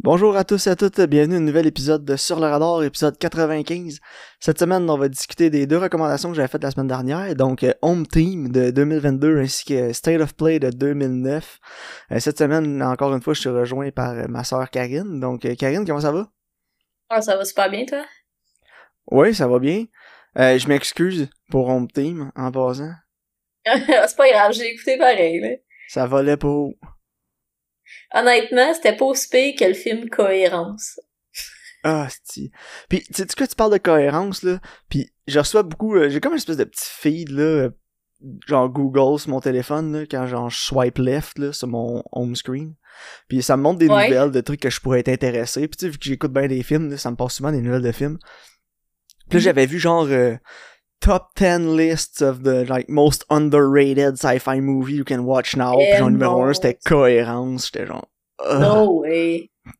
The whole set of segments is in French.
Bonjour à tous et à toutes, bienvenue à un nouvel épisode de Sur le radar, épisode 95. Cette semaine, on va discuter des deux recommandations que j'avais faites la semaine dernière, donc euh, Home Team de 2022 ainsi que State of Play de 2009. Euh, cette semaine, encore une fois, je suis rejoint par euh, ma sœur Karine. Donc Karine, comment ça va? Ah, ça va super bien, toi? Oui, ça va bien. je m'excuse pour Home Team en passant. c'est pas grave, j'ai écouté pareil. Là. Ça volait pas Honnêtement, c'était pas aussi pire que le film Cohérence. Ah, c'est Puis, tu sais que tu parles de cohérence, là, puis je reçois beaucoup, euh, j'ai comme une espèce de petit feed, là, euh, genre Google sur mon téléphone, là, quand genre je swipe left, là, sur mon home screen. Puis ça me montre des nouvelles, de trucs que je pourrais être intéressé. Puis tu sais, vu que j'écoute bien des films, là, ça me passe souvent des nouvelles de films. Puis là, mm. j'avais vu genre euh, top 10 lists of the like most underrated sci-fi movie you can watch now. Puis genre numéro 1, c'était cohérence. J'étais genre. No way. Tu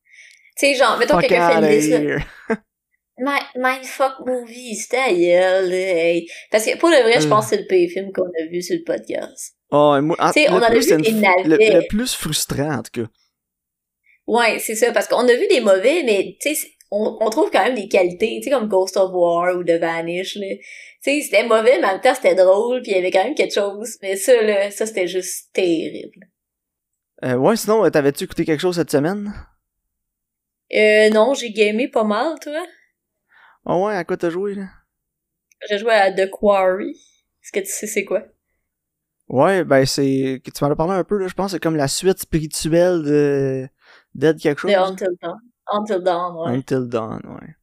sais, genre, mettons quelqu'un fait une liste. Mindfuck movie, c'était ailleurs, hey. Parce que pour le vrai, je euh. pense que c'est le pire film qu'on a vu sur le podcast. Oh, moi, tu sais, on en a vu des navets. Le, le, plus frustrant, en tout cas. Ouais, c'est ça, parce qu'on a vu des mauvais, mais tu sais, on, on, trouve quand même des qualités, tu sais, comme Ghost of War ou The Vanish, là. Sais, c'était mauvais, mais en même temps, c'était drôle, puis il y avait quand même quelque chose. Mais ça, là, ça, c'était juste terrible. Euh, ouais, sinon, euh, t'avais-tu écouté quelque chose cette semaine? Euh, non, j'ai gamé pas mal, toi. Oh ouais, à quoi t'as joué, là? J'ai joué à The Quarry. Est-ce que tu sais c'est quoi? Ouais, ben c'est... Tu m'en as parlé un peu, là, je pense c'est comme la suite spirituelle de... Dead quelque chose. De Until Dawn. Until Dawn, ouais. Until Dawn, ouais.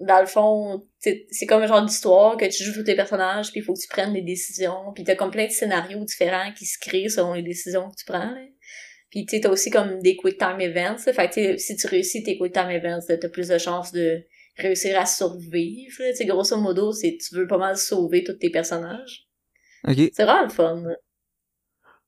Dans le fond, c'est comme un genre d'histoire que tu joues tous tes personnages, puis il faut que tu prennes des décisions, puis t'as comme plein de scénarios différents qui se créent selon les décisions que tu prends. Là. Puis tu t'as aussi comme des quick time events. Fait que si tu réussis tes quick time events, t'as plus de chances de réussir à survivre. sais grosso modo, c'est tu veux pas mal sauver tous tes personnages. Okay. C'est vraiment le fun.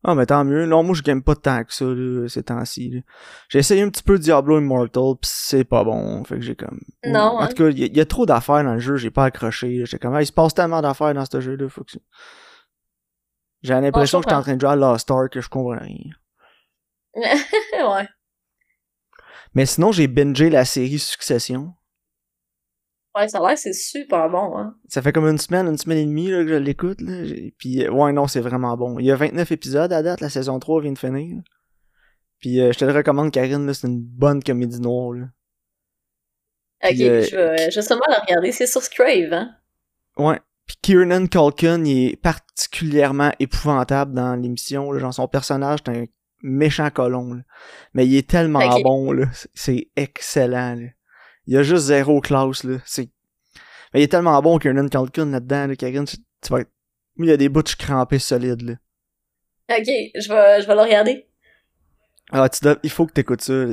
Ah, mais tant mieux. Non, moi, je gagne pas tant que ça, là, ces temps-ci. J'ai essayé un petit peu Diablo Immortal, pis c'est pas bon. Fait que j'ai comme. Non. En hein? tout cas, il y, a trop d'affaires dans le jeu, j'ai pas accroché. J'ai comme, il se passe tellement d'affaires dans ce jeu-là. Faut que J'ai l'impression que j'étais en train de jouer à Lost Ark, que je comprends rien. ouais. Mais sinon, j'ai bingé la série Succession. Ouais, ça a l'air c'est super bon, hein. Ça fait comme une semaine, une semaine et demie là, que je l'écoute. Là. Puis euh, ouais, non, c'est vraiment bon. Il y a 29 épisodes à date, la saison 3 vient de finir. Puis euh, je te le recommande, Karine, c'est une bonne comédie noire. Là. Ok, euh, je, vais, je sûrement la regarder. C'est sur Scrave, hein? Ouais. Puis Kiernan Culkin, il est particulièrement épouvantable dans l'émission. Genre, son personnage, c'est un méchant colon. Mais il est tellement bon, là. C'est excellent, là. Il y a juste zéro classe, là. C'est... Mais il est tellement bon qu'il y a un Culkin là-dedans, là, Karine, tu, vas être... Il y a des bouts crampés solides, là. Ok, je vais, je vais le regarder. Ah, tu dois... il faut que t'écoutes ça.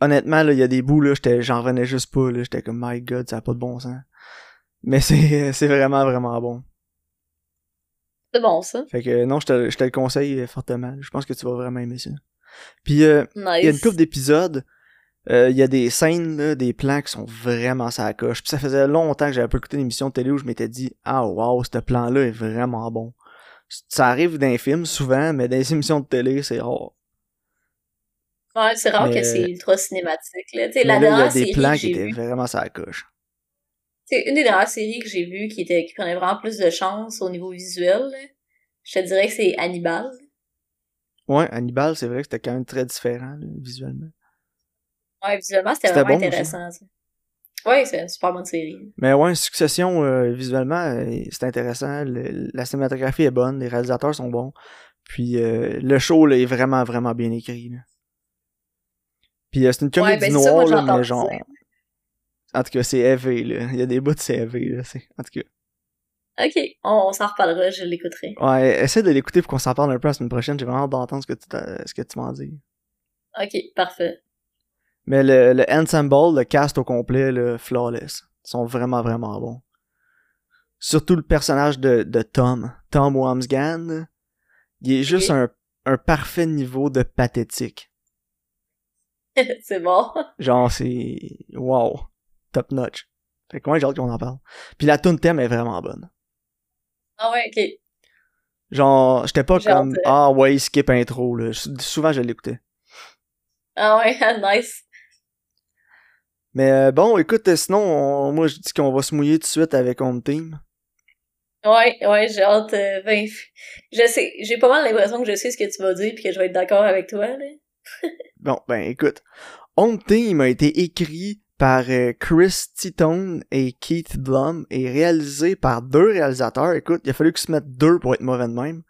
Honnêtement, là, il y a des bouts, là, j'étais, j'en revenais juste pas, là. J'étais comme, my god, ça a pas de bon sens. Mais c'est, c'est vraiment, vraiment bon. C'est bon, ça. Fait que, non, je te, je te le conseille fortement. Je pense que tu vas vraiment aimer ça. Puis, euh, il y a une couple d'épisodes euh, il y a des scènes, des plans qui sont vraiment ça coche. Puis ça faisait longtemps que j'avais pas écouté une émission de télé où je m'étais dit Ah wow, ce plan-là est vraiment bon. Ça arrive dans les films souvent, mais dans les émissions de télé, c'est rare. Ouais, c'est rare que c'est ultra cinématique. Là. la là, il y a des plans qui étaient vraiment ça coche. C'est une des dernières séries que j'ai vues qui était qui prenait vraiment plus de chance au niveau visuel. Je te dirais que c'est Hannibal. Ouais, Hannibal, c'est vrai que c'était quand même très différent visuellement. Ouais, visuellement, c'était vraiment intéressant. Ouais, c'est une super bonne série. Mais ouais, Succession, euh, visuellement, euh, c'est intéressant. la cinématographie est bonne, les réalisateurs sont bons. Puis euh, le show là, est vraiment, vraiment bien écrit. Là. Puis c'est une comédie ben, noire, là, mais genre... En tout cas, c'est élevé, là. Il y a des bouts de c'est élevé, là. En tout cas. Ok, on, s'en reparlera, je l'écouterai. Ouais, essaie de l'écouter pour qu'on s'en parle un peu la semaine prochaine. J'ai vraiment hâte d'entendre ce que tu, ce que tu m'en dis. Ok, parfait. Mais le, le ensemble, le cast au complet, le flawless. Ils sont vraiment, vraiment bons. Surtout le personnage de, de Tom. Tom Wamsgan. Il est juste un, un parfait niveau de pathétique. c'est bon. Genre, c'est... Wow. Top notch. Fait que moi, j'ai hâte qu'on en parle. Puis la tune thème est vraiment bonne. Ah ouais, ok. Genre, j'étais pas comme, ah ouais, skip intro, là. Souvent, je l'écoutais. Ah ouais, nice. Mais euh, bon, écoute, euh, sinon, on- moi je dis qu'on va se mouiller tout de suite avec Home Team. Ouais, ouais, j'ai hâte. euh, ben, je sais, j'ai pas mal l'impression que je sais ce que tu vas dire puis que je vais être d'accord avec toi, là. Bon, ben écoute. Home Team a été écrit par euh, Chris Titone et Keith Blum et réalisé par deux réalisateurs. Écoute, il a fallu qu'ils se mettent deux pour être mauvais de même.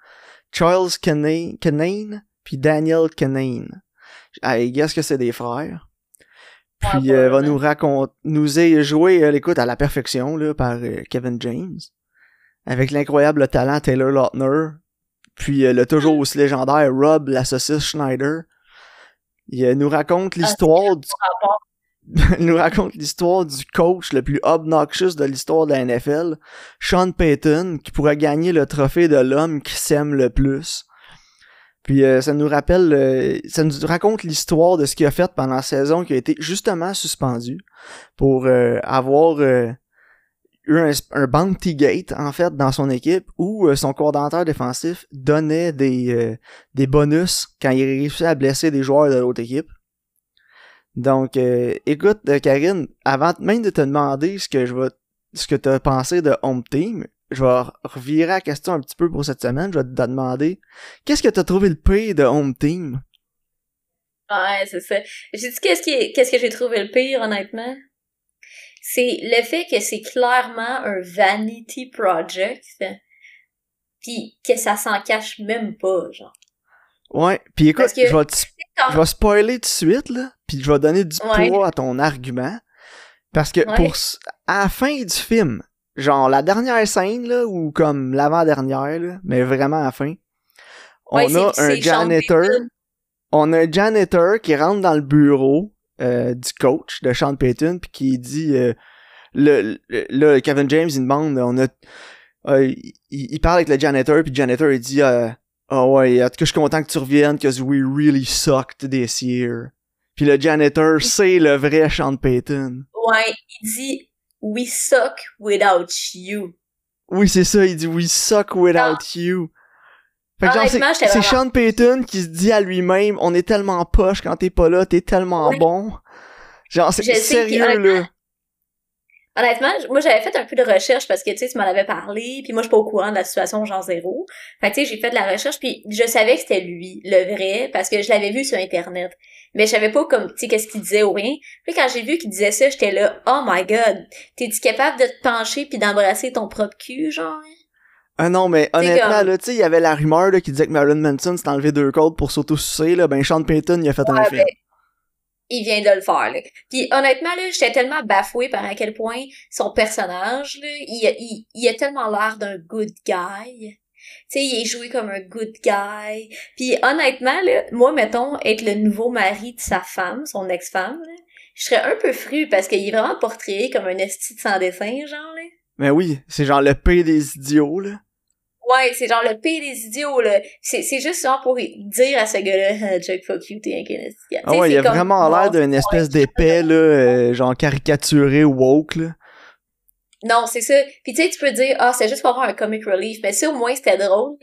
Charles Canane, puis Daniel Canane. Ah, et guess que c'est des frères. Puis Ouais, euh, va nous raconter, nous est joué, euh, l'écoute, à la perfection là par euh, Kevin James, avec l'incroyable talent Taylor Lautner, puis euh, le toujours aussi légendaire Rob la saucisse Schneider. Il nous raconte l'histoire du nous raconte l'histoire du coach le plus obnoxious de l'histoire de la NFL, Sean Payton, qui pourrait gagner le trophée de l'homme qui s'aime le plus. Puis euh, ça nous rappelle, euh, ça nous raconte l'histoire de ce qu'il a fait pendant la saison qui a été justement suspendu pour euh, avoir euh, eu un, un bounty gate en fait dans son équipe où euh, son coordinateur défensif donnait des, euh, des bonus quand il réussissait à blesser des joueurs de l'autre équipe. Donc, écoute, Karine, avant même de te demander ce que je vais, ce que t'as pensé de Home Team, je vais revirer la question un petit peu pour cette semaine. Je vais te demander, qu'est-ce que t'as trouvé le pire de Home Team? Ouais, c'est ça. J'ai dit qu'est-ce qui qu'est-ce que j'ai trouvé le pire, honnêtement? C'est le fait que c'est clairement un vanity project, puis que ça s'en cache même pas, genre. Ouais, puis écoute, que- je vais te- je vais spoiler tout de suite, là, puis je vais donner du Ouais. poids à ton argument. Parce que Ouais. pour à la fin du film, genre la dernière scène, là, ou comme l'avant-dernière, là, mais vraiment à la fin, on Ouais, a un janitor, on a un janitor qui rentre dans le bureau euh, du coach de Sean Payton, puis qui dit, euh, le, le- là, Kevin James, il demande, on a, euh, il, il parle avec le janitor, puis le janitor, il dit, euh, ah ouais, en tout cas, je suis content que tu reviennes, cause we really sucked this year. Puis le janitor, c'est le vrai Sean Payton. Ouais, il dit We suck without you. Oui, c'est ça, il dit we suck without you. Fait que genre, c'est, Sean Payton qui se dit à lui-même, on est tellement poche quand t'es pas là, t'es tellement bon. Genre, c'est sérieux, honnêtement, là. Honnêtement, moi j'avais fait un peu de recherche parce que tu sais tu m'en avais parlé, puis moi je suis pas au courant de la situation genre zéro. Fait que tu sais j'ai fait de la recherche puis je savais que c'était lui, le vrai, parce que je l'avais vu sur internet. Mais je savais pas comme tu sais qu'est-ce qu'il disait ou rien. Puis quand j'ai vu qu'il disait ça, j'étais là "Oh my god, t'es-tu capable de te pencher puis d'embrasser ton propre cul genre Ah non, mais honnêtement, comme- là, tu sais, il y avait la rumeur, là, qui disait que Marilyn Manson s'est enlevé deux codes pour s'auto-sucer, là, ben Sean Payton, il a fait un Ouais, film. ben, il vient de le faire, là. Puis honnêtement, là, j'étais tellement bafouée par à quel point son personnage, là, il, il, il a tellement l'air d'un good guy. Tu sais, il est joué comme un good guy. Puis honnêtement, là, moi, mettons, être le nouveau mari de sa femme, son ex-femme, là, je serais un peu fru parce qu'il est vraiment portrayé comme un esti de sans dessin, genre, là. Mais oui, c'est genre le pays des idiots, là. Ouais, c'est genre le pire des idiots, là. C'est, c'est juste genre pour dire à ce gars-là, Jack, fuck you, t'es un. Tu Ah ouais, il a vraiment l'air d'une espèce d'épais, là, euh, genre caricaturé, woke, là. Non, c'est ça. Puis tu sais, tu peux dire, ah, c'est juste pour avoir un comic relief. Mais ça, au moins, c'était drôle.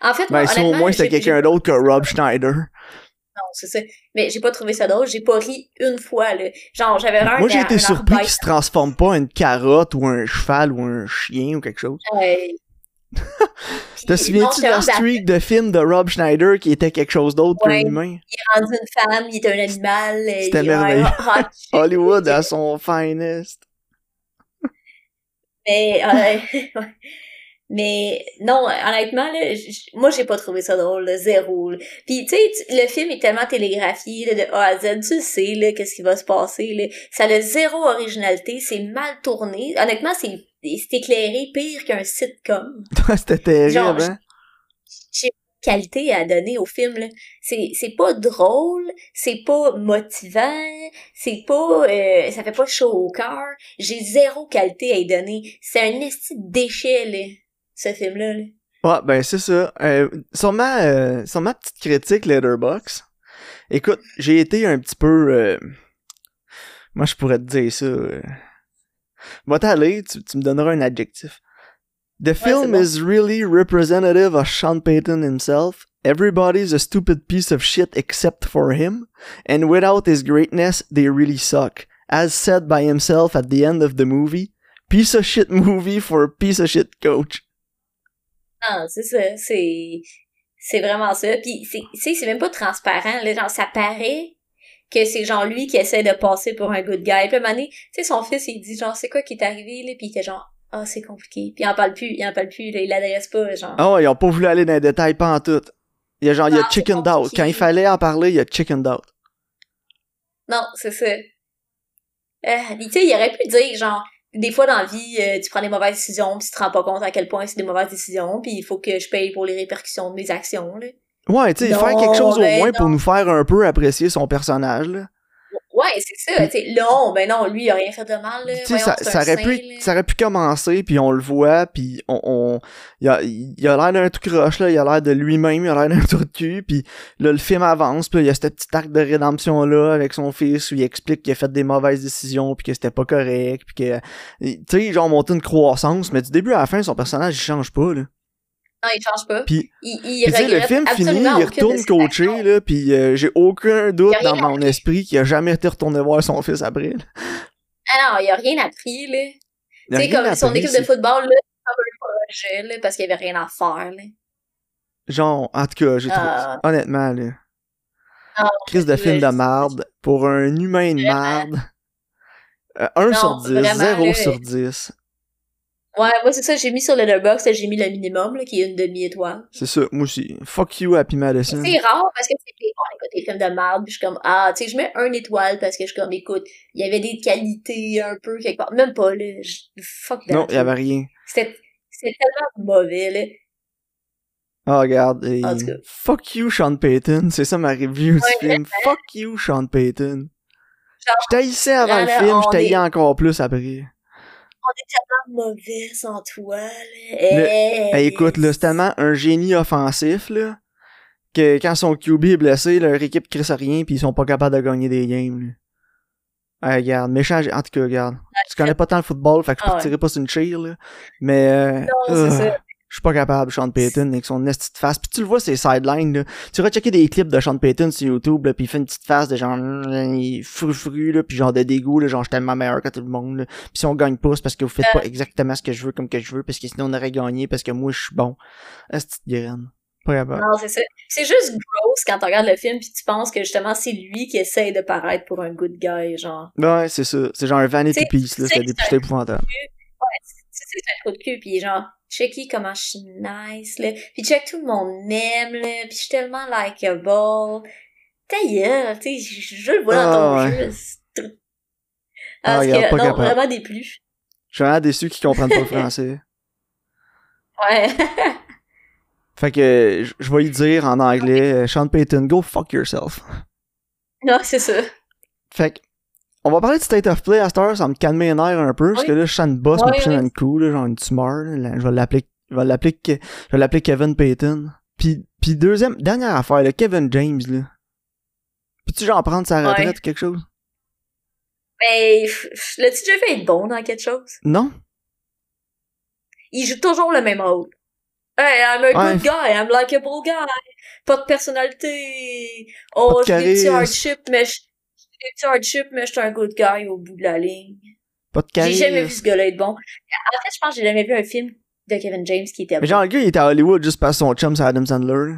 En fait, moi, Ben, si au honnêtement, moins c'était quelqu'un d'autre que Rob Schneider. Non, c'est ça. Mais j'ai pas trouvé ça drôle. J'ai pas ri une fois, là. Genre, j'avais Moi, j'ai été surpris qu'il se transforme pas en une carotte ou un cheval ou un chien ou quelque chose. Ouais. Te souviens-tu de la streak de film de Rob Schneider qui était quelque chose d'autre Ouais. qu'un humain? rendu une femme, il était un animal. C'était il- merveilleux. Hollywood à son finest. Mais, euh, mais non, honnêtement, là, moi, j'ai pas trouvé ça drôle, là, zéro. là. Puis, tu sais, le film est tellement télégraphié, là, de A à Z, tu sais, là, qu'est-ce qui va se passer, là. Ça a zéro originalité, c'est mal tourné. Honnêtement, c'est c'est éclairé pire qu'un sitcom. C'était terrible, Genre, hein? Qualité à donner au film. C'est c'est pas drôle, c'est pas motivant, c'est pas euh, ça fait pas chaud au cœur. J'ai zéro qualité à y donner. C'est un esti déchet ce film là. Ouais, ben c'est ça. Euh, ma, euh, sur ma petite critique Letterboxd, écoute, j'ai été un petit peu... euh, moi, je pourrais te dire ça. Va t'aller, tu, tu me donneras un adjectif. The film bon. is really representative of Sean Payton himself. Everybody's a stupid piece of shit except for him. And without his greatness, they really suck. as said by himself at the end of the movie, piece of shit movie for a piece of shit coach. Non, c'est ça. C'est, c'est vraiment ça. Puis, c'est, c'est, c'est même pas transparent. Là, genre, ça paraît que c'est genre lui qui essaie de passer pour un good guy. Puis, à un moment donné, tu sais, son fils, il dit genre, c'est quoi qui est arrivé, là? Puis, il était genre, ah, c'est compliqué. Puis, il en parle plus, il en parle plus, là, il l'adresse pas, genre. Ah ouais, ils ont pas voulu aller dans les détails, pas en tout. Il y a genre, il y a Ah, chicken out. Quand il fallait en parler, il y a chicken out. Non, c'est ça. Euh, tu sais, il aurait pu dire, genre, des fois dans la vie, euh, tu prends des mauvaises décisions, puis tu te rends pas compte à quel point c'est des mauvaises décisions, puis il faut que je paye pour les répercussions de mes actions, là. Ouais, tu sais, faire quelque chose au ben moins non. pour nous faire un peu apprécier son personnage, là. Ouais, c'est ça. Non, ben non, lui, il a rien fait de mal, là. Tu sais, Voyons, ça, ça aurait pu, là. ça aurait pu commencer, puis on le voit, puis on, on il a, il a l'air d'un tout croche, là, il a l'air de lui-même, il a l'air d'un trou de cul, puis là, le film avance, puis là, il y a ce petit arc de rédemption-là avec son fils, où il explique qu'il a fait des mauvaises décisions, puis que c'était pas correct, puis que, tu sais, genre, monter une croissance, mais du début à la fin, son personnage, il change pas, là. Non, il change pas. Puis, Il, il Puis le film finit, absolument il retourne coacher, là, puis euh, j'ai aucun doute dans mon appris. esprit qu'il a jamais été retourné voir son fils après. là. Ah non, il a rien appris, là. Tu sais, comme son équipe de football, là, c'est comme un projet, là, parce qu'il y avait rien à faire, là. Genre, en tout cas, j'ai trouvé... Ah. Honnêtement, là... Ah, Crise de film de marde, pour un humain de marde... 1 Non, sur 10, vraiment, 0 là. sur 10. Ouais, moi, c'est ça, j'ai mis sur Letterboxd, j'ai mis le minimum, là, qui est une demi-étoile. C'est ça, moi aussi. Fuck you, Happy Madison. C'est rare parce que c'est écoute des films de merde, puis je suis comme ah, tu sais, je mets un étoile parce que je suis comme écoute, il y avait des qualités un peu quelque part, même pas là, je- fuck that. Non, il y avait rien. C'était tellement mauvais là. Ah, regarde. et- En tout cas. Fuck you, Sean Payton. C'est ça ma review du film. Fuck you, Sean Payton. Je t'haïssais avant le film, je t'haïssais est- encore plus après. On est tellement mauvais sans toi là. Hey, Hey, écoute, là, c'est tellement un génie offensif, là, que quand son QB est blessé, leur équipe crisse rien pis ils sont pas capables de gagner des games, là. Ah, regarde, méchant, en tout cas, regarde. Tu connais pas tant le football, fait que je Ah ouais. partirai pas sur une cheer, là. Mais, euh, Non, c'est euh, ça. Je suis pas capable, Sean Payton, avec son esti de face. Pis tu le vois, ses sidelines, là. Tu vas checker des clips de Sean Payton sur YouTube, là, pis il fait une petite face de genre, il fru-fru, là, pis genre de dégoût, là, genre, je suis tellement meilleur que tout le monde, là. Pis si on gagne pas, c'est parce que vous faites pas exactement ce que je veux comme que je veux, parce que sinon on aurait gagné, parce que moi, je suis bon. Esti de graine. Pas capable. Non, c'est ça. C'est juste gross quand tu regardes le film puis tu penses que justement c'est lui qui essaye de paraître pour un good guy, genre. Ouais, c'est ça. C'est genre un vanity piece, là. c'est épouvantable. Tu sais, c'est un trou de cul puis genre, checky comment je suis nice, là. Puis check tout le monde m'aime, là. Puis je suis tellement likable. Ta gueule, tu sais, je, le vois dans ton Ah, jeu. c'est tout. Ah, Parce regarde, que, non, capable. vraiment déplu. Je suis vraiment déçu qu'ils comprennent pas le français. Ouais. Fait que, je- je vais lui dire en anglais, euh, Sean Payton, go fuck yourself. non, c'est ça. Fait que, on va parler de State of Play à cette heure, ça me calmer les nerfs un peu, parce que là, je sens une bosse Oui, me oui. dans le cou, là, genre une tumeur, là, je vais l'appeler, je vais l'appeler, Ke- je vais l'appeler Kevin Payton. Puis, puis deuxième, dernière affaire, là, Kevin James, là. Peux-tu genre prendre sa retraite ou quelque chose? F- l'as-tu déjà fait être bon dans quelque chose? Non? il joue toujours le même rôle. Hey, I'm a Ouais. good guy, I'm likable guy. Pas de personnalité. Oh, j'ai des petits hardships, mais je, des petits hardships, mais je suis un good guy au bout de la ligne. Pas de J'ai charisme. jamais vu ce gars-là être bon. En fait, je pense que j'ai jamais vu un film de Kevin James qui était Mais bon. genre, le gars, il était à Hollywood juste parce que son chum, c'est Adam Sandler.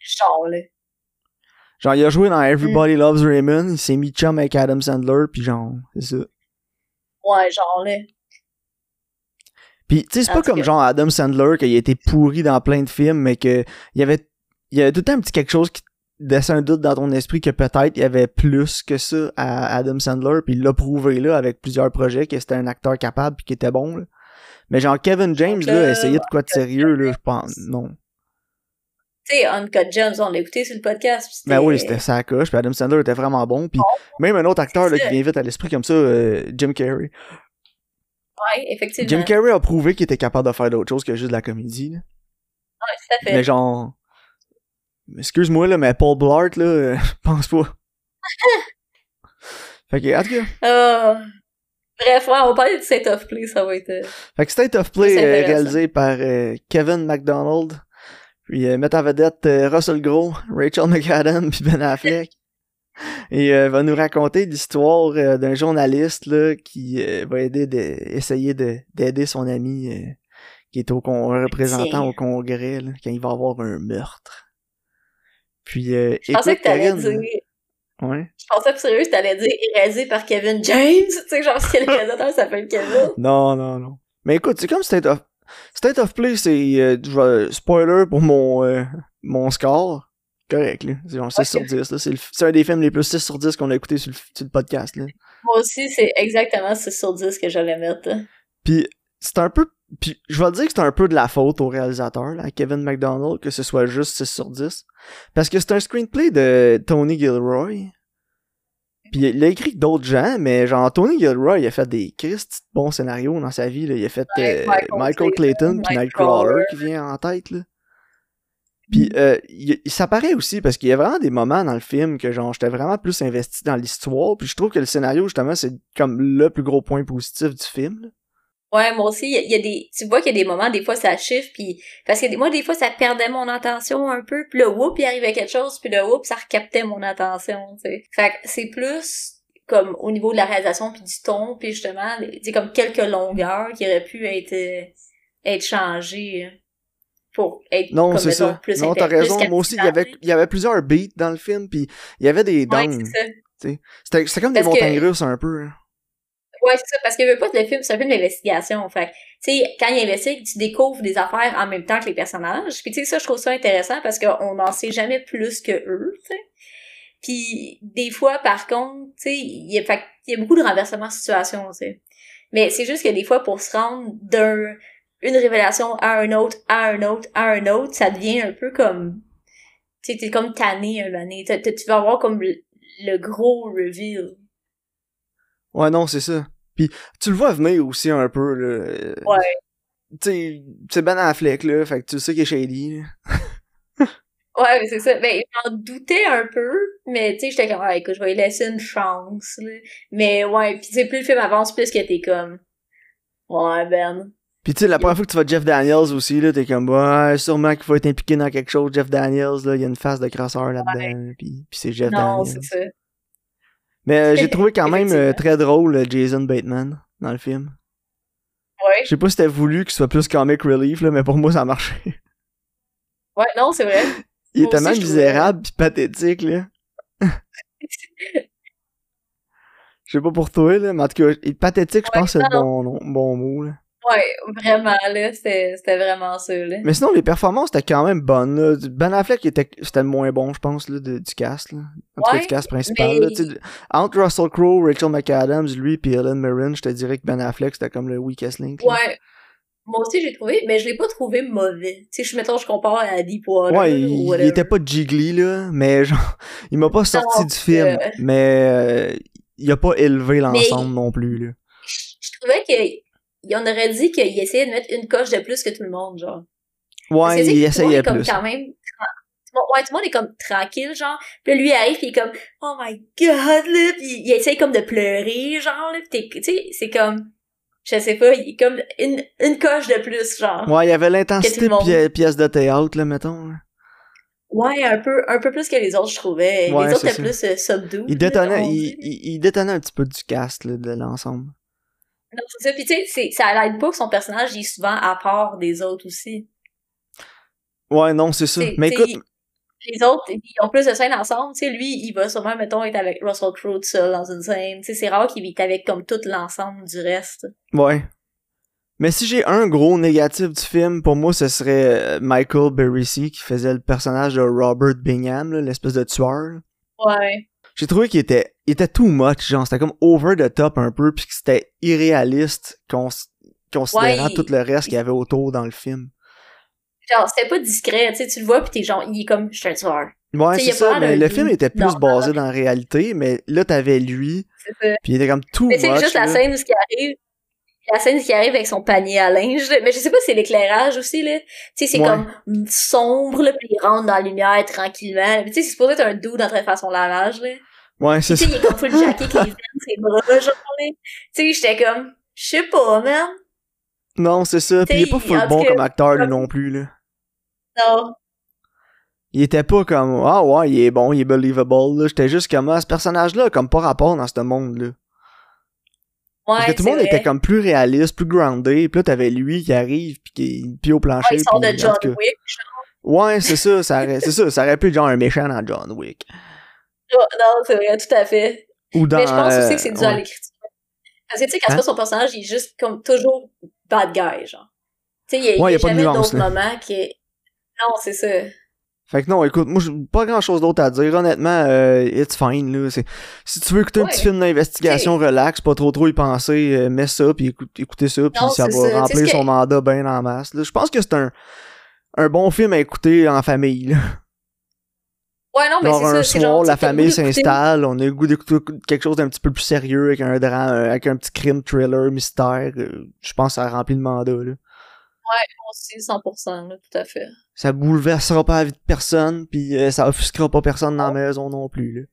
Genre, là. Genre, il a joué dans Mm. Everybody Loves Raymond, il s'est mis chum avec Adam Sandler, puis genre, c'est ça. Ouais, genre, là. Puis, tu sais, c'est pas comme genre Adam Sandler, qu'il a été pourri dans plein de films, mais que il y avait, il y avait tout le temps un petit quelque chose qui laissait un doute dans ton esprit que peut-être il y avait plus que ça à Adam Sandler, puis il l'a prouvé là avec plusieurs projets que c'était un acteur capable puis qui était bon là. Mais genre Kevin James là, euh, essayait de quoi de sérieux là, je pense. Non. Tu sais, Uncut Gems, on l'a écouté sur le podcast. pis Ben oui, c'était sa coche, puis Adam Sandler était vraiment bon, puis même un autre acteur là, qui vient vite à l'esprit comme ça, euh, Jim Carrey. Ouais, effectivement. Jim Carrey a prouvé qu'il était capable de faire d'autres choses que juste de la comédie. Là. Ouais, tout à fait. Mais genre. Excuse-moi, là, mais Paul Blart, là, euh, je pense pas. fait que, en tout cas. Ah. Bref, ouais, on va parler de State of Play, ça va être... euh, Fait que State of Play euh, réalisé par euh, Kevin McDonald. Puis euh, mettant en vedette euh, Russell Crowe, Rachel McAdams, puis Ben Affleck. Et euh, va nous raconter l'histoire euh, d'un journaliste là, qui euh, va aider de, essayer de, d'aider son ami euh, qui est au con- représentant au congrès là, quand il va avoir un meurtre. Puis euh, Je pensais que t'allais dire. Ouais. Je pensais que sérieux, t'allais dire érasé par Kevin James. Tu sais, genre, si le réalisateur s'appelle Kevin. Non, non, non. Mais écoute, c'est comme State of State of Play, c'est euh, vais- spoiler pour mon euh, mon score. Correct, là. C'est genre 6 Ok. sur 10, là. C'est, le- c'est un des films les plus 6 sur 10 qu'on a écouté sur le, sur le podcast, là. Moi aussi, c'est exactement 6 sur 10 que j'allais mettre. Puis c'est un peu. Puis je vais dire que c'est un peu de la faute au réalisateur, là, à Kevin McDonald, que ce soit juste 6 sur 10. Parce que c'est un screenplay de Tony Gilroy. Puis il a écrit d'autres gens, mais genre Tony Gilroy, il a fait des Christ bons scénarios dans sa vie. Là. Il a fait Ouais, euh, Michael Michael, Clayton, puis Nightcrawler. Qui vient en tête. Là. Puis euh, il, il- ça paraît aussi parce qu'il y a vraiment des moments dans le film que genre j'étais vraiment plus investi dans l'histoire. Puis je trouve que le scénario justement c'est comme le plus gros point positif du film. là. Ouais, moi aussi, il y, a- il y a des, tu vois qu'il y a des moments, des fois ça chiffre, puis parce que moi des fois ça perdait mon attention un peu, puis le whoop il arrivait quelque chose, puis le whoop ça recaptait mon attention, tu sais. Fait que c'est plus comme au niveau de la réalisation puis du ton, puis justement, c'est comme quelques longueurs qui auraient pu être euh, être changées euh, pour être Non, c'est ça. plus Non, t'as plus raison. Moi aussi, il y avait, il y avait plusieurs beats dans le film, puis il y avait des Ouais, downs. c'est ça. C'était comme des que- montagnes russes un peu. hein. Ouais, c'est ça, parce qu'il veut pas le film, c'est un film d'investigation. Fait que, tu sais, quand il investigue, tu découvres des affaires en même temps que les personnages. Puis tu sais, ça, je trouve ça intéressant parce qu'on n'en sait jamais plus que eux, tu sais. Puis des fois, par contre, tu sais, il y a, que y a beaucoup de renversements de situation, tu sais. Mais c'est juste que des fois, pour se rendre d'un une révélation à un autre, à un autre, à un autre, ça devient un peu comme... Tu sais, t'es comme tanné un t'as- Tu vas avoir comme le gros reveal. Ouais, non, c'est ça. Puis tu le vois venir aussi un peu, là. euh, Ouais. Tu sais, c'est Ben Affleck, là, fait que tu sais qu'il est shady, là. Ouais, mais c'est ça. Ben, j'en doutais un peu, mais tu sais, j'étais comme, ah, écoute, je vais lui laisser une chance, là. Mais ouais, pis tu sais, plus le film avance, plus que t'es comme, ouais, Ben. Puis tu sais, la première fois que tu vois Jeff Daniels aussi, là, t'es comme, ouais, sûrement qu'il faut être impliqué dans quelque chose, Jeff Daniels, là, il y a une face de crasseur là-dedans, puis puis c'est Jeff non, Daniels. c'est ça. Mais euh, j'ai trouvé quand même euh, très drôle euh, Jason Bateman dans le film. Ouais. Je sais pas si c'était voulu qu'il soit plus comic relief, là, mais pour moi, ça a marché. Ouais, non, c'est vrai. Il est Moi tellement misérable pis pathétique, là. Je sais pas pour toi, là, mais en tout cas, il- pathétique, je Ouais, pense que c'est le bon, bon mot, là. Ouais, vraiment, là, c'était vraiment ça, là. Mais sinon, les performances étaient quand même bonnes, là. Ben Affleck était, c'était le moins bon, je pense, là, de- du cast, là. En tout cas, Ouais, du cast principal, mais- là. tu sais, Entre Russell Crowe, Rachel McAdams, lui, pis Helen Mirren, je te dirais que Ben Affleck, c'était comme le weakest link, là. Ouais. Moi aussi, j'ai trouvé, mais je l'ai pas trouvé mauvais. Tu sais, je, mettons, je compare à Deepwater. Ouais, ou il, était pas jiggly, là, mais genre, il m'a pas sorti du film, euh, mais euh, il a pas élevé l'ensemble non plus, là. Je trouvais que, on aurait dit qu'il essayait de mettre une coche de plus que tout le monde, genre. Ouais, il essayait comme plus. quand même ouais tout le monde est comme tranquille genre puis lui il arrive puis il est comme oh my god là puis il essaye comme de pleurer genre là puis tu sais c'est comme je sais pas il est comme une, une coche de plus genre Ouais, il y avait l'intensité pi- pièce de théâtre, là, mettons. là. ouais un peu un peu plus que les autres je trouvais Ouais, les autres étaient plus euh, Il détonnait, il, il, il détonnait un petit peu du cast, là, de l'ensemble. Non c'est ça puis tu sais ça l'aide pas que son personnage il est souvent à part des autres aussi Ouais, non, c'est ça. Mais écoute, les autres, ils ont plus de scènes ensemble. Tu sais, lui, il va sûrement, mettons, être avec Russell Crowe tout seul dans une scène. Tu sais, c'est rare qu'il est avec comme tout l'ensemble du reste. ouais. Mais si j'ai un gros négatif du film, pour moi, ce serait euh, Michael Berisi qui faisait le personnage de Robert Bingham, l'espèce de tueur. Ouais. J'ai trouvé qu'il était, il était too much, genre, c'était comme over the top un peu, puis que c'était irréaliste cons- considérant Ouais, tout le reste qu'il y avait autour dans le film. Genre, c'était pas discret, tu sais, tu le vois pis t'es genre, il est comme, je suis un tueur. Ouais, c'est ça, mais le film était plus basé dans la réalité, mais là, t'avais lui, puis il était comme too Mais c'est juste la scène où ce qui arrive, la scène qui arrive avec son panier à linge, là. mais je sais pas si c'est l'éclairage aussi, là. Tu sais, c'est Ouais. comme mm, sombre, là, pis il rentre dans la lumière tranquillement. Tu sais, c'est supposé être un dude en train de faire son lavage, là. Ouais, c'est Tu ça. sais, il est comme full jacket, avec les ses bras, genre, là. Tu sais, j'étais comme, je sais pas, man. Non, c'est ça. Puis il est pas full bon comme acteur, lui non plus, là. Non. Il était pas comme Ah ouais, il est bon, il est believable. là. J'étais juste comme ah, ce personnage-là, comme pas rapport dans ce monde-là. Ouais, Parce que tout le monde vrai. était comme plus réaliste, plus groundé. Puis là, t'avais lui qui arrive, puis qui est pied au plancher. Ouais, il sort puis, de John cas- Wick. Ouais, c'est ça, ça aurait, c'est ça, ça aurait pu être genre un méchant dans John Wick. Oh, non, c'est vrai, tout à fait. Ou dans. Mais je pense aussi que c'est dû à ouais. l'écriture. Parce que tu sais, quand Hein? tu vois son personnage, il est juste comme toujours bad guy, genre. Tu sais, il y a, Ouais, y y a jamais d'autres moments qui est... Non, c'est ça. Fait que non, écoute, moi, j'ai pas grand chose d'autre à dire. Honnêtement, euh, it's fine, là. Si tu veux écouter un Ouais. petit film d'investigation relax, pas trop trop y penser, euh, mets ça, puis écoute, écoutez ça, puis ça va ça. Remplir que- son mandat bien en masse. Je pense que c'est un, un bon film à écouter en famille, là. Ouais, non, mais c'est ça. soir, genre, la famille s'installe, on a le goût d'écouter quelque chose d'un petit peu plus sérieux, avec un drame, euh, avec un petit crime thriller, mystère. euh, Je pense que ça remplit le mandat, là. aussi 100%, là, tout à fait. Ça bouleversera pas la vie de personne, puis euh, ça offusquera pas personne dans la maison non plus, là.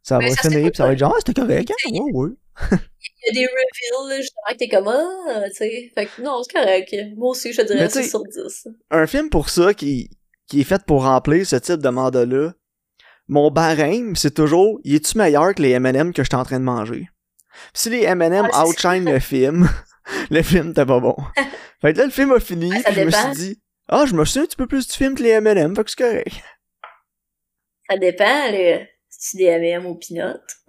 Ça va ça finir, puis ça va être genre, ah, c'était correct, hein? Ouais, ouais. Il y a des reveals, là, justement, que t'es comme, ah, tu sais. Fait que non, c'est correct. Moi aussi, je te dirais Mais tu sais- 6 sur 10. un film pour ça qui, qui est fait pour remplir ce type de mandat-là, mon barème, c'est toujours, y est-tu meilleur que les M&M que je suis en train de manger? Si les M&M c'est outshine le film, le film t'es pas bon. Fait que là, le film a fini, Ouais, ça puis je me suis dit, ah, je me souviens un petit peu plus du film que les M&M, fait que c'est correct. Ça dépend, là. Si tu des M&M ou peanuts?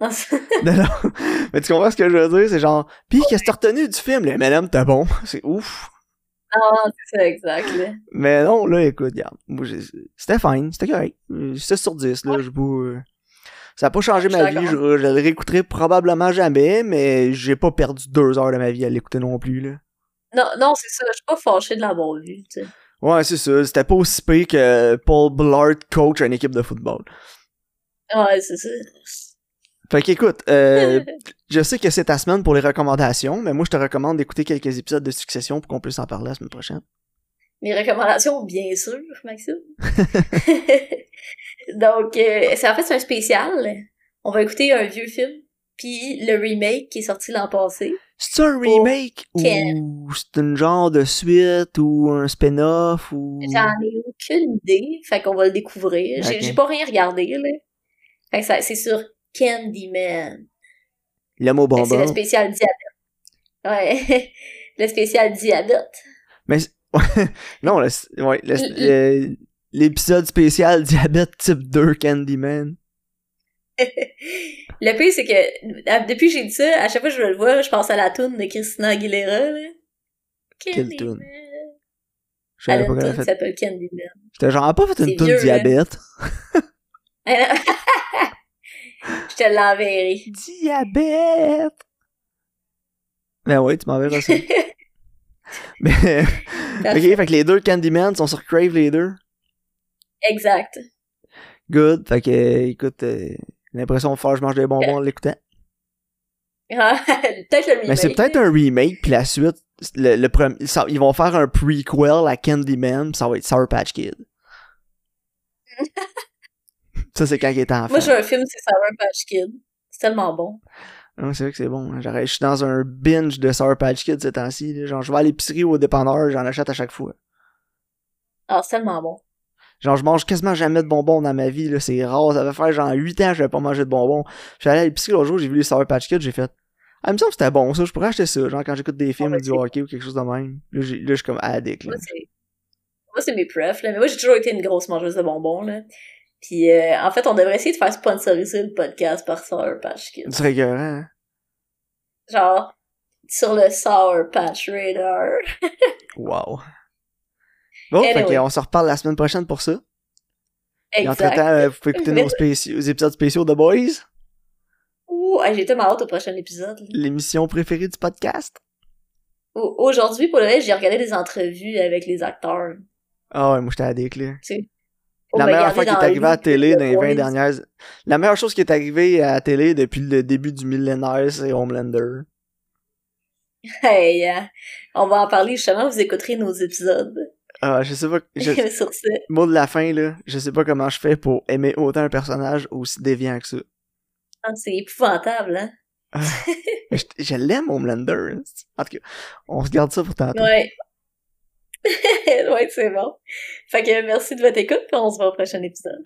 non, non. Mais tu comprends ce que je veux dire? C'est genre, pis qu'est-ce que t'as retenu du film? Les M&M, t'es bon. C'est ouf. Ah, c'est ça, exact, là. Mais non, là, écoute, regarde. C'était fine, c'était correct. Euh, 6 sur 10, là, je vous... euh, Ça a pas changé ma vie, je, je le réécouterai probablement jamais, mais j'ai pas perdu deux heures de ma vie à l'écouter non plus, là. Non, non, c'est ça. Je suis pas fâchée de l'avoir vu, tu sais. Ouais, c'est ça, c'était pas aussi pire que Paul Blart coach une équipe de football. Ouais, c'est ça. Fait qu'écoute, euh, je sais que c'est ta semaine pour les recommandations, mais moi je te recommande d'écouter quelques épisodes de Succession pour qu'on puisse en parler la semaine prochaine. Mes recommandations, bien sûr, Maxime. Donc, euh, c'est en fait c'est un spécial. On va écouter un vieux film, puis le remake qui est sorti l'an passé. C'est un remake ou c'est une genre de suite ou un spin-off ou... J'en ai aucune idée, fait qu'on va le découvrir. J'ai pas rien regardé, là. Fait que ça- c'est sur Candyman. Le mot que C'est le bonbon. spécial diabète. Ouais. le spécial diabète. Mais non, le- ouais, le- le- l'épisode spécial diabète type 2 Candyman. Le pire, c'est que depuis que j'ai dit ça, à chaque fois que je le vois, je pense à la toune de Christina Aguilera, là. Quelle toune? Je savais pas qu'elle fait. s'appelle Candyman. J'étais genre, a pas fait une toune hein? diabète. je te l'enverrai. Diabète! Ben ouais, tu m'enverras ça. Mais, ok, fait que les deux Candyman sont sur Crave les deux. exact. Good. Fait que, écoute, euh, l'impression de faire je mange des bonbons en l'écoutant. peut-être le remake. Mais c'est peut-être un remake, puis la suite, le, le premier, ça- ils vont faire un prequel à Candyman, pis ça va être Sour Patch Kid. ça, c'est quand il était enfant. Moi, j'ai un film, c'est Sour Patch Kid. C'est tellement bon. Ah, c'est vrai que c'est bon. J'arrête- Je suis dans un binge de Sour Patch Kid ces temps-ci. Genre, je vais à l'épicerie ou au dépanneur, j'en achète à chaque fois. Ah, c'est tellement bon. Genre, je mange quasiment jamais de bonbons dans ma vie, là. C'est rare. Ça va faire genre 8 ans que j'avais pas mangé de bonbons. Je suis allé à l'épicerie l'autre jour, j'ai vu les Sour Patch Kids, j'ai fait. Ah, il me semble que c'était bon, ça. Je pourrais acheter ça. Genre, quand j'écoute des films mais ou du c'est- hockey ou quelque chose de même. Là, je suis comme addict, là. Moi, c'est... C'est mes prefs, là. Mais moi, j'ai toujours été une grosse mangeuse de bonbons, là. Puis, euh, en fait, on devrait essayer de faire sponsoriser le podcast par Sour Patch Kid. Tu serais écœurant, hein? Genre, sur le Sour Patch Radar. Wow. Bon, fait qu'on se reparle la semaine prochaine pour ça. Et entre-temps, euh, vous pouvez écouter nos spéciaux, épisodes spéciaux de Boys, Ouh, j'ai tellement hâte au prochain épisode. l'émission préférée du podcast. Au- Aujourd'hui, pour le reste, j'ai regardé des entrevues avec les acteurs. Ah ouais, moi j'étais addict, là. Pour La me meilleure garder fois qui est arrivée à la télé dans les 20 Boys. dernières... La meilleure chose qui est arrivée à la télé depuis le début du millénaire, c'est Homelander. Hey, hein. on va en parler justement, vous écouterez nos épisodes. Ah, je sais pas... Je... Sur ce, Mot de la fin, là, je sais pas comment je fais pour aimer autant un personnage aussi déviant que ça. ah, c'est épouvantable, hein. Ah. Je, je l'aime, Homelander. En tout cas, on se garde ça pour tantôt. Ouais. ouais, c'est bon. Fait que merci de votre écoute, puis on se voit au prochain épisode.